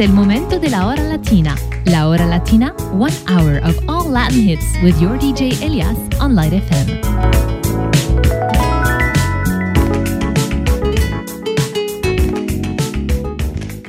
El momento de la hora latina. La hora latina, one hour of all Latin hits with your DJ Elias on Light FM.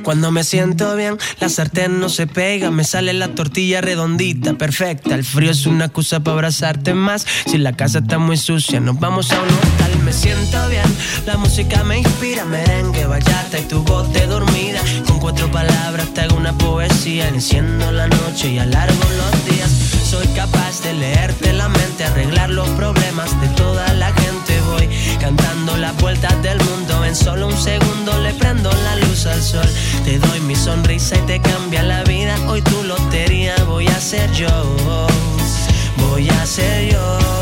Cuando me siento bien, la sartén no se pega, me sale la tortilla redondita, perfecta. El frío es una excusa para abrazarte más. Si la casa está muy sucia, nos vamos a un. Siento bien, la música me inspira, merengue, bachata y tu voz de dormida. Con cuatro palabras te hago una poesía, enciendo la noche y alargo los días. Soy capaz de leerte la mente, arreglar los problemas de toda la gente. Voy cantando las vueltas del mundo, en solo un segundo le prendo la luz al sol. Te doy mi sonrisa y te cambia la vida. Hoy tu lotería voy a ser yo. Voy a ser yo.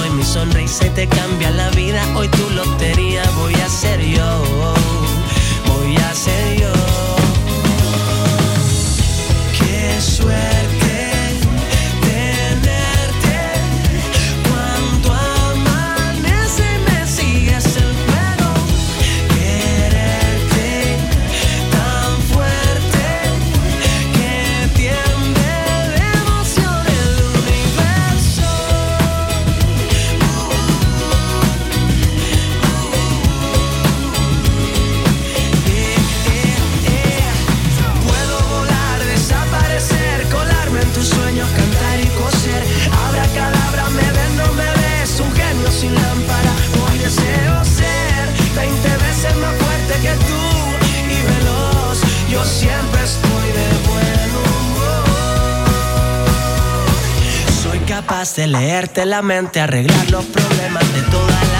y te cambia la vida. Hoy tu lotería voy a ser yo. Voy a ser yo. Leerte la mente, arreglar los problemas de toda la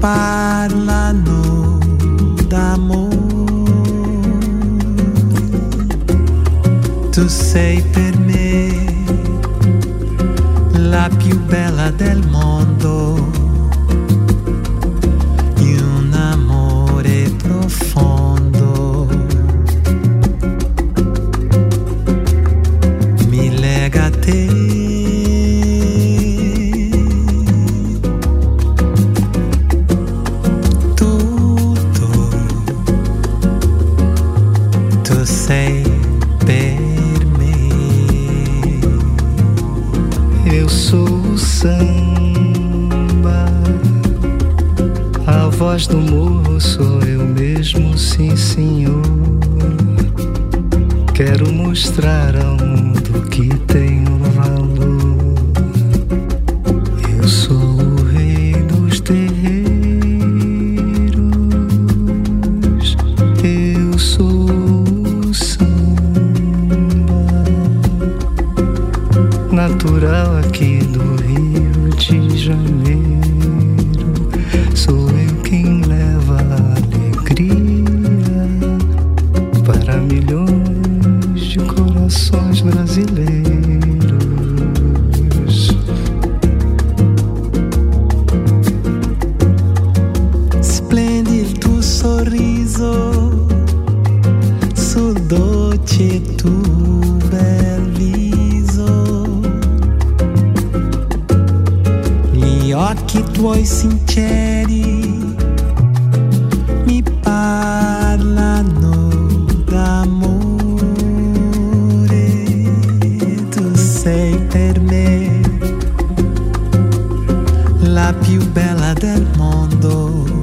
parlano d'amore. Tu sei per me la più bella del mondo. Più bella del mondo.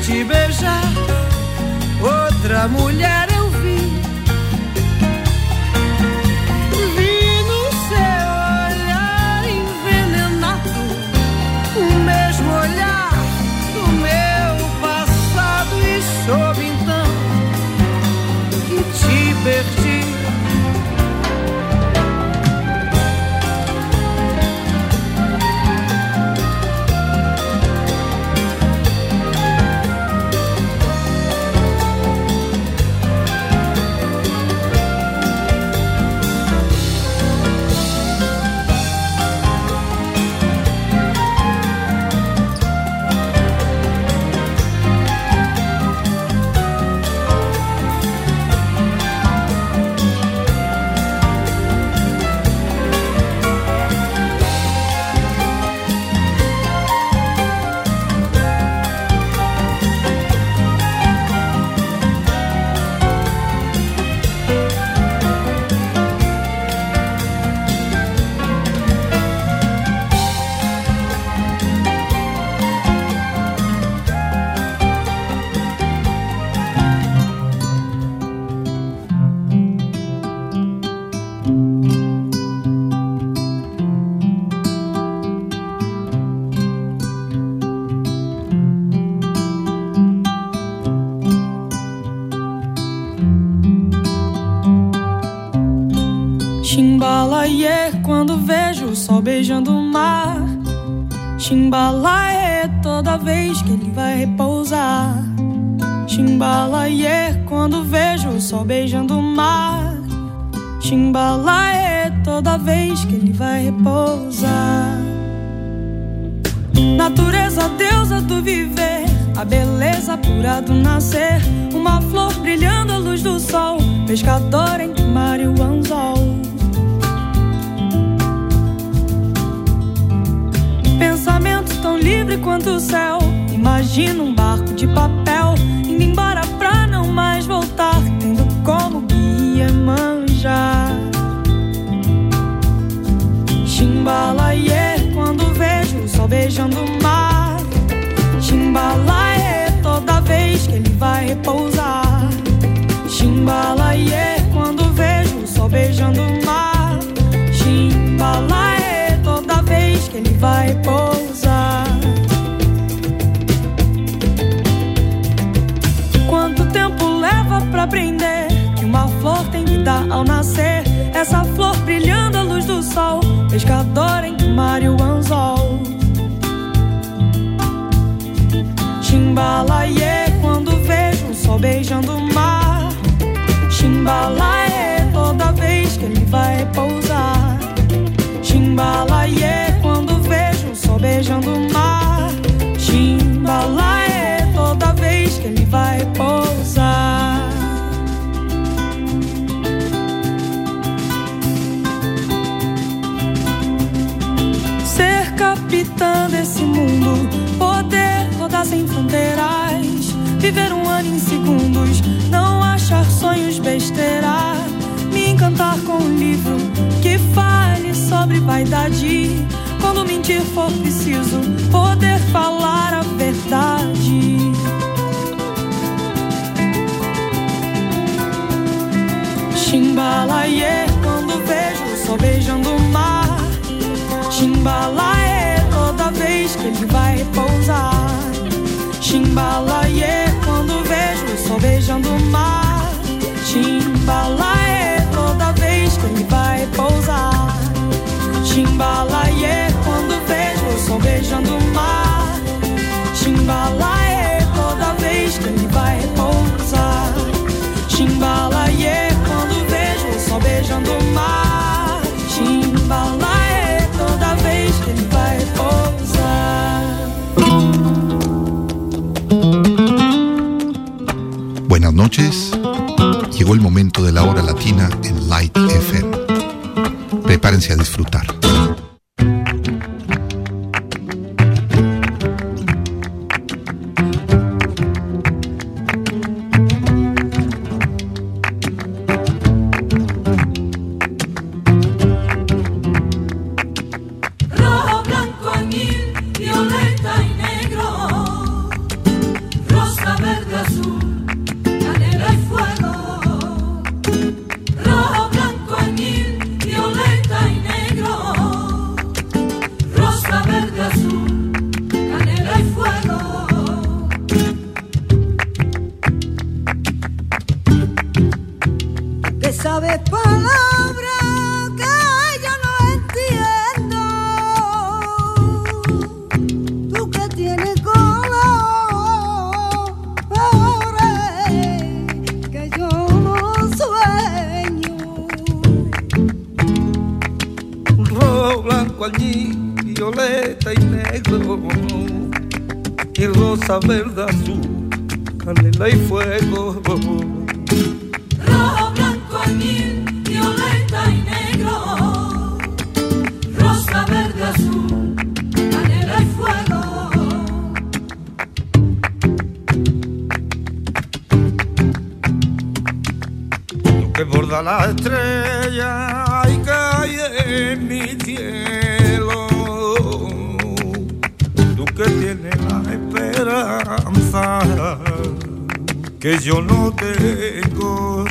te beijar. Outra mulher sol beijando o mar. Chimbalaie, toda vez que ele vai repousar. Chimbalaie, quando vejo o sol beijando o mar. Chimbalaie, toda vez que ele vai repousar. Natureza, deusa do viver, a beleza pura do nascer. Uma flor brilhando à luz do sol, pescador entre mar e o anzol. Pensamento tão livre quanto o céu. Imagina um barco de papel indo embora pra não mais voltar, tendo como guia manjar. Chimbalaie, quando vejo o sol beijando o mar. Chimbalaie, toda vez que ele vai repousar. Chimbalaie, quando vejo o sol beijando o mar. Ele vai repousar. Quanto tempo leva pra aprender que uma flor tem vida ao nascer? Essa flor brilhando à luz do sol, pescador o mar anzol. Chimbalaie, quando vejo o sol beijando o mar. Chimbalaie, toda vez que ele vai repousar. Chimbalaie, sol beijando o mar. Chimbalaie, toda vez que ele vai repousar. Ser capitã desse mundo, poder rodar sem fronteiras, viver um ano em segundos, não achar sonhos besteira, me encantar com um livro que fale sobre vaidade. Quando mentir for preciso, poder falar a verdade. Chimbalaie, quando vejo o sol beijando o mar. Chimbalaie, toda vez que ele vai repousar. Chimbalaie, quando vejo o sol beijando o mar. Chimbalaie, toda vez que ele vai repousar. Chimbalaie, beijando o mar. Chimbalaie, toda vez que ele vai repousar. Chimbalaie, quando vejo o sol beijando o mar. Chimbalaie, toda vez que ele vai repousar. Buenas noches. Llegó el momento de la hora latina en Light FM. Prepárense a disfrutar. La estrella y cae en mi cielo. Tú que tienes la esperanza que yo no tengo.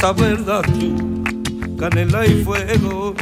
Verde, azul, canela y fuego.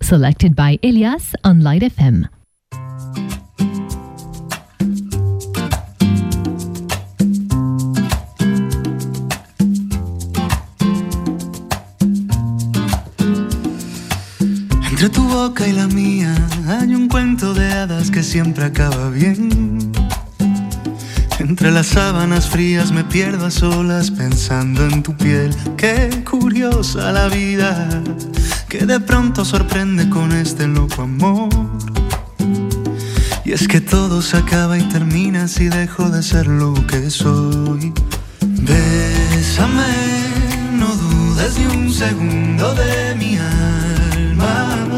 Selected by Elias on Light FM. Entre tu boca y la mía hay un cuento de hadas que siempre acaba bien. Entre las sábanas frías me pierdo a solas pensando en tu piel. Qué curiosa la vida que de pronto sorprende con este loco amor. Y es que todo se acaba y termina si dejo de ser lo que soy. Bésame, no dudes ni un segundo de mi alma.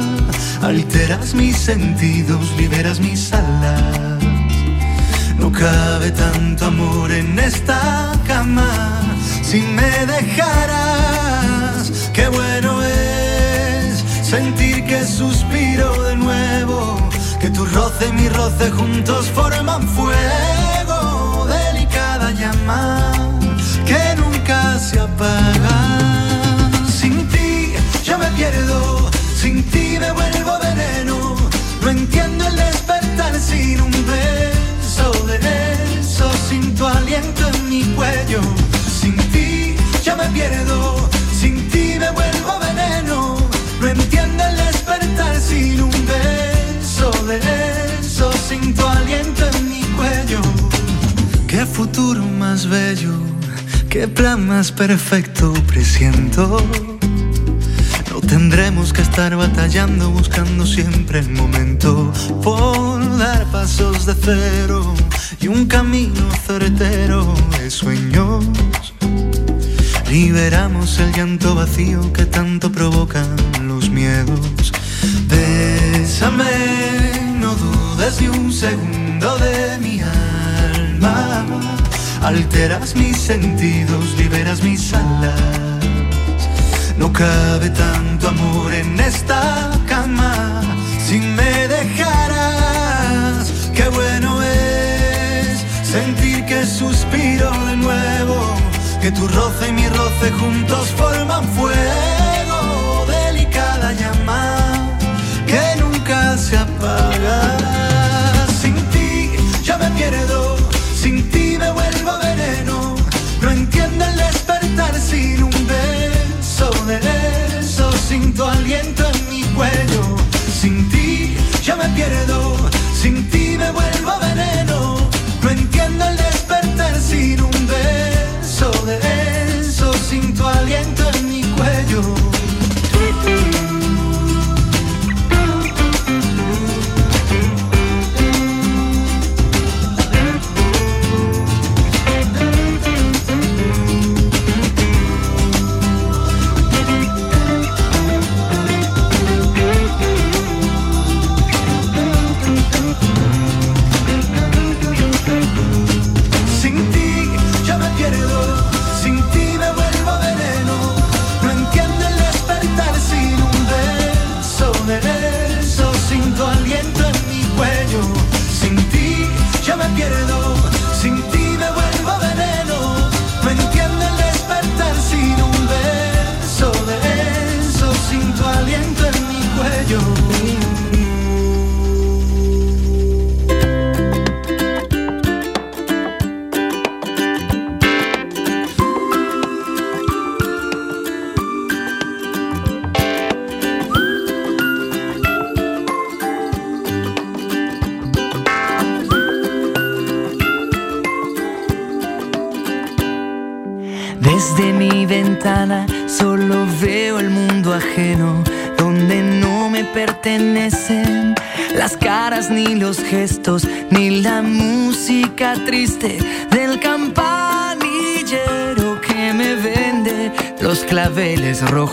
Alteras mis sentidos, liberas mis alas. No cabe tanto amor en esta cama. Si me dejaras, que suspiro de nuevo. Que tu roce y mi roce juntos forman fuego. Delicada llama que nunca se apaga. Sin ti yo me pierdo, sin ti me vuelvo veneno. No entiendo el despertar sin un beso de eso, sin tu aliento en mi cuello. Sin ti yo me pierdo, sin ti me vuelvo veneno. No entiendo el despertar sin un beso de eso, sin tu aliento en mi cuello. Qué futuro más bello, qué plan más perfecto presiento. No tendremos que estar batallando, buscando siempre el momento por dar pasos de cero y un camino certero de sueños. Liberamos el llanto vacío que tanto provocan los miedos. Bésame, no dudes ni un segundo de mi alma. Alteras mis sentidos, liberas mis alas. No cabe tanto amor en esta cama. Si me dejaras, qué bueno es sentir que suspiro de nuevo. Que tu roce y mi roce juntos forman fuego. Delicada llama que nunca se apaga. Sin ti yo me pierdo, sin ti me vuelvo veneno. No entiendo el despertar sin un beso de eso, sin tu aliento en mi cuello. Sin ti yo me pierdo, sin ti me vuelvo veneno.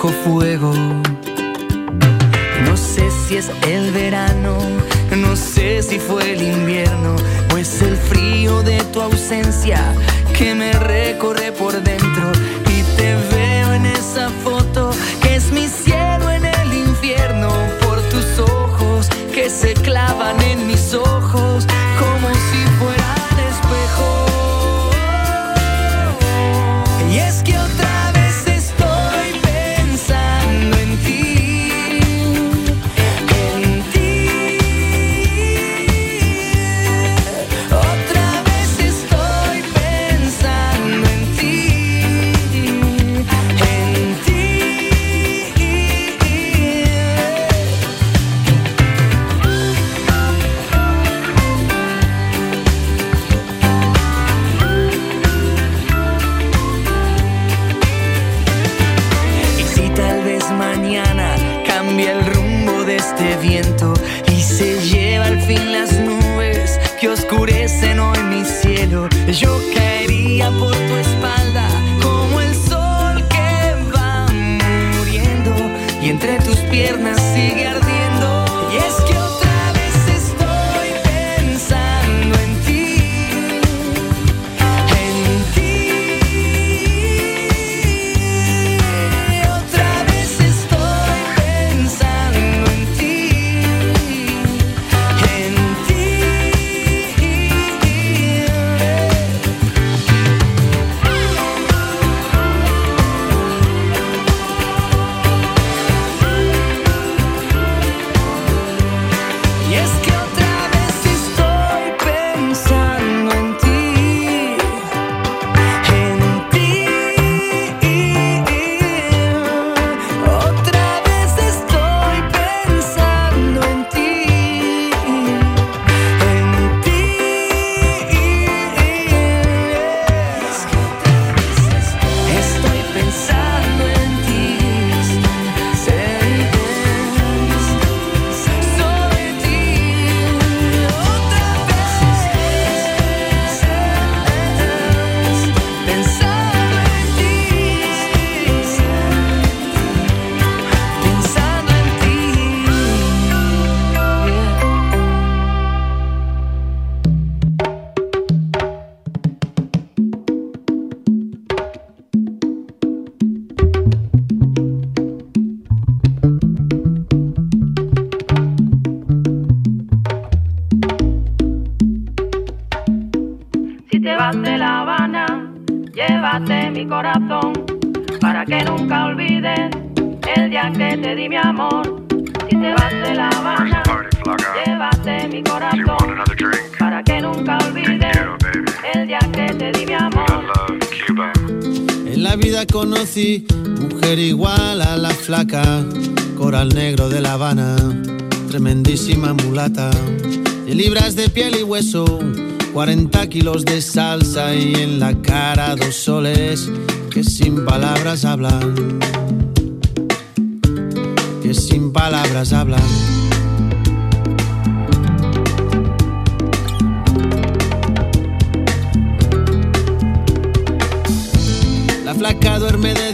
fuego. Mujer igual a la flaca, coral negro de La Habana, tremendísima mulata, de libras de piel y hueso, 40 kilos de salsa y en la cara dos soles que sin palabras hablan, que sin palabras hablan.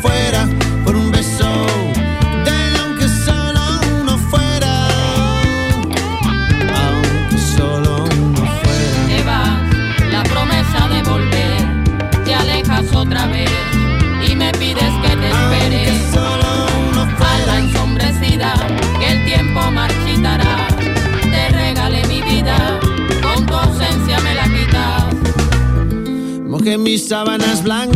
fuera por un beso. Dale aunque solo uno fuera. Aunque solo uno fuera. Te vas, la promesa de volver. Te alejas otra vez y me pides que te espere. Solo uno fuera. La ensombrecida que el tiempo marchitará. Te regalé mi vida, con tu ausencia me la quitas. Mojé mis sábanas blancas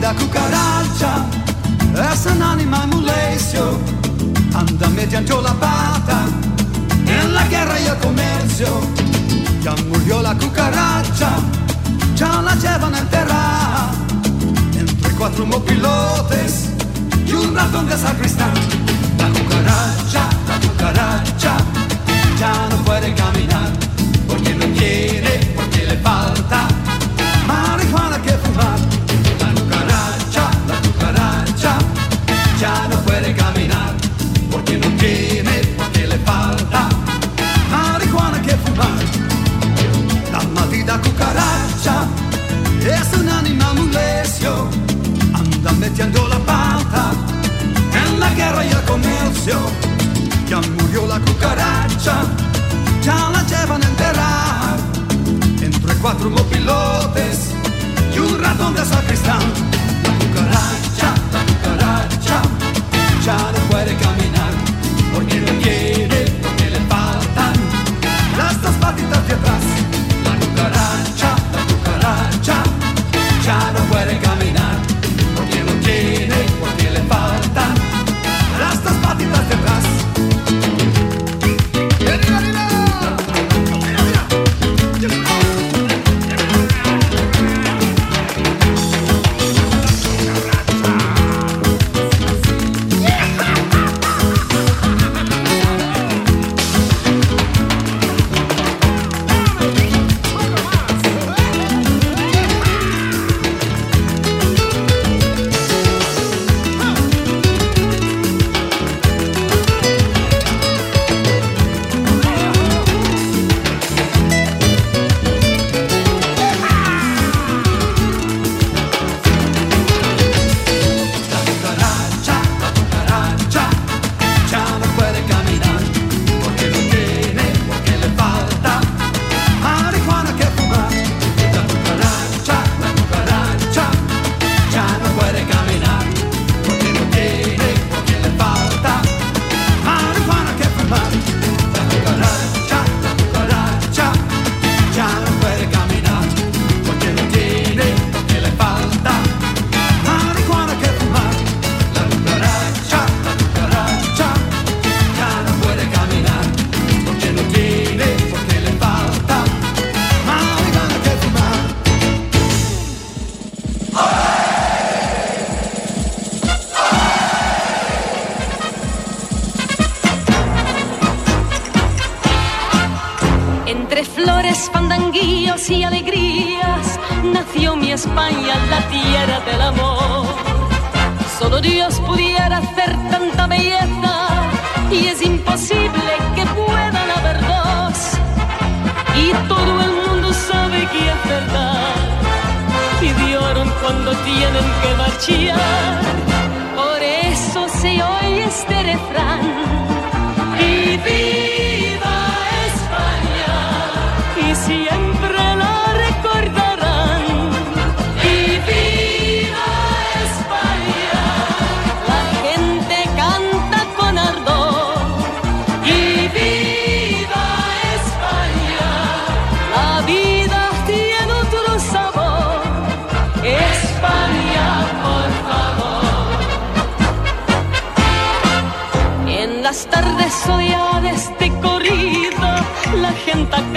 La maldita cucaracha es un animal muy lecio, anda mediante la pata en la guerra y el comercio. Ya murió la cucaracha, ya la llevan a enterrar entre cuatro mopilotes y un ratón de sacristán. La cucaracha, la cucaracha, ya no puede caminar porque no quiere, porque le falta porque no tiene, porque le falta marihuana que fumar. La maldita cucaracha es un animal muy lecio, anda metiendo la pata en la guerra y el. Ya murió la cucaracha, ya la llevan a enterrar entre cuatro mopilotes y un ratón de. La cucaracha, la cucaracha, ya no puede caminar patitas de atrás. La cucaracha, la cucaracha, ya no puede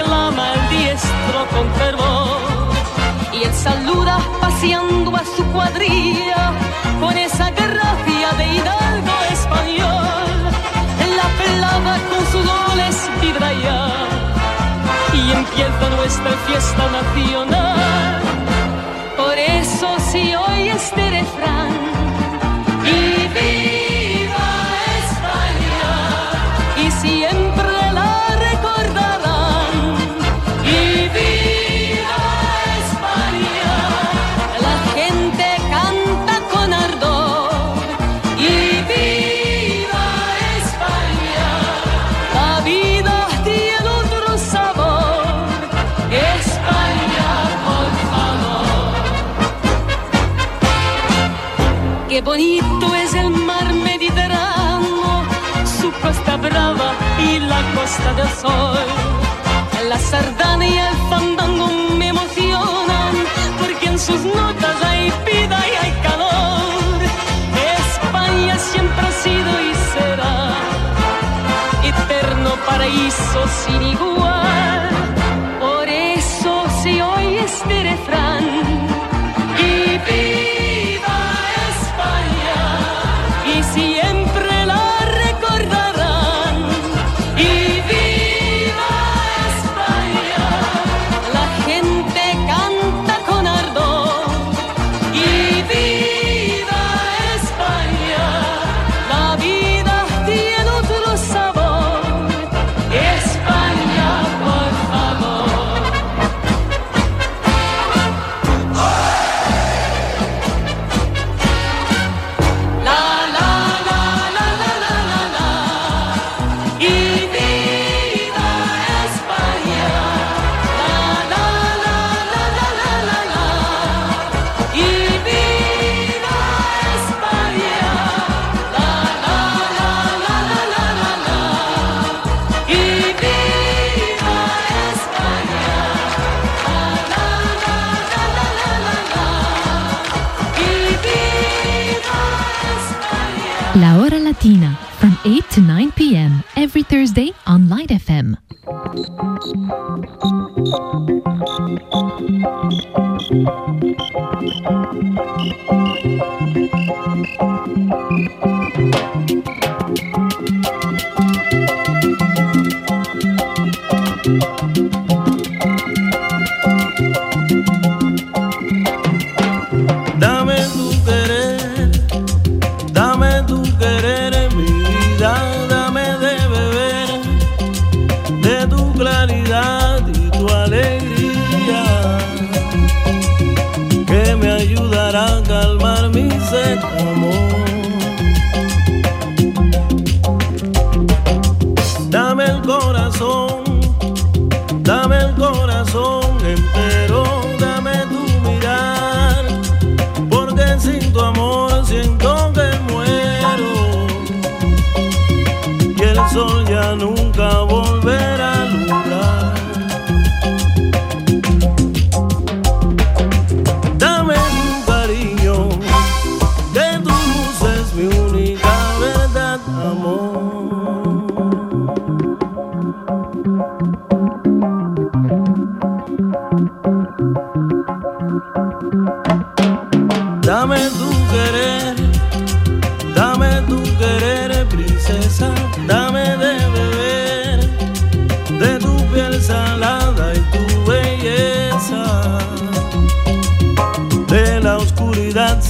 el diestro con fervor. Y él saluda paseando a su cuadrilla con esa gracia de hidalgo español. La pelada con sus goles vibra ya. Y empieza nuestra fiesta nacional. Por eso si hoy este refrán bonito es el mar Mediterráneo, su costa brava y la costa del sol. La sardana y el fandango me emocionan, porque en sus notas hay vida y hay calor. España siempre ha sido y será eterno paraíso sin igual. Cristina.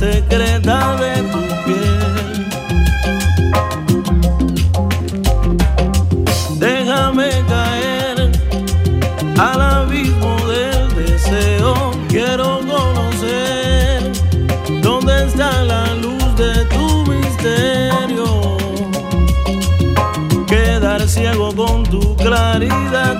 Secreta de tu piel. Déjame caer al abismo del deseo. Quiero conocer dónde está la luz de tu misterio. Quedar ciego con tu claridad,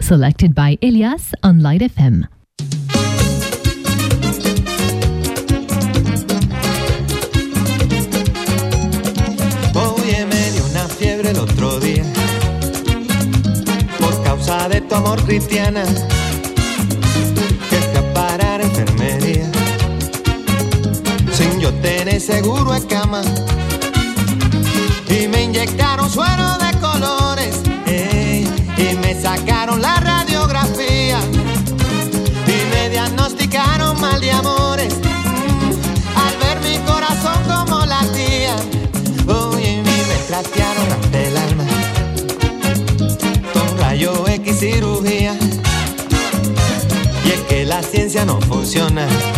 selected by Elias on Light FM. Oye, me dio una fiebre el otro día por causa de tu amor, Cristiana. Que escapar a enfermería sin yo tener seguro a cama. ya no funciona.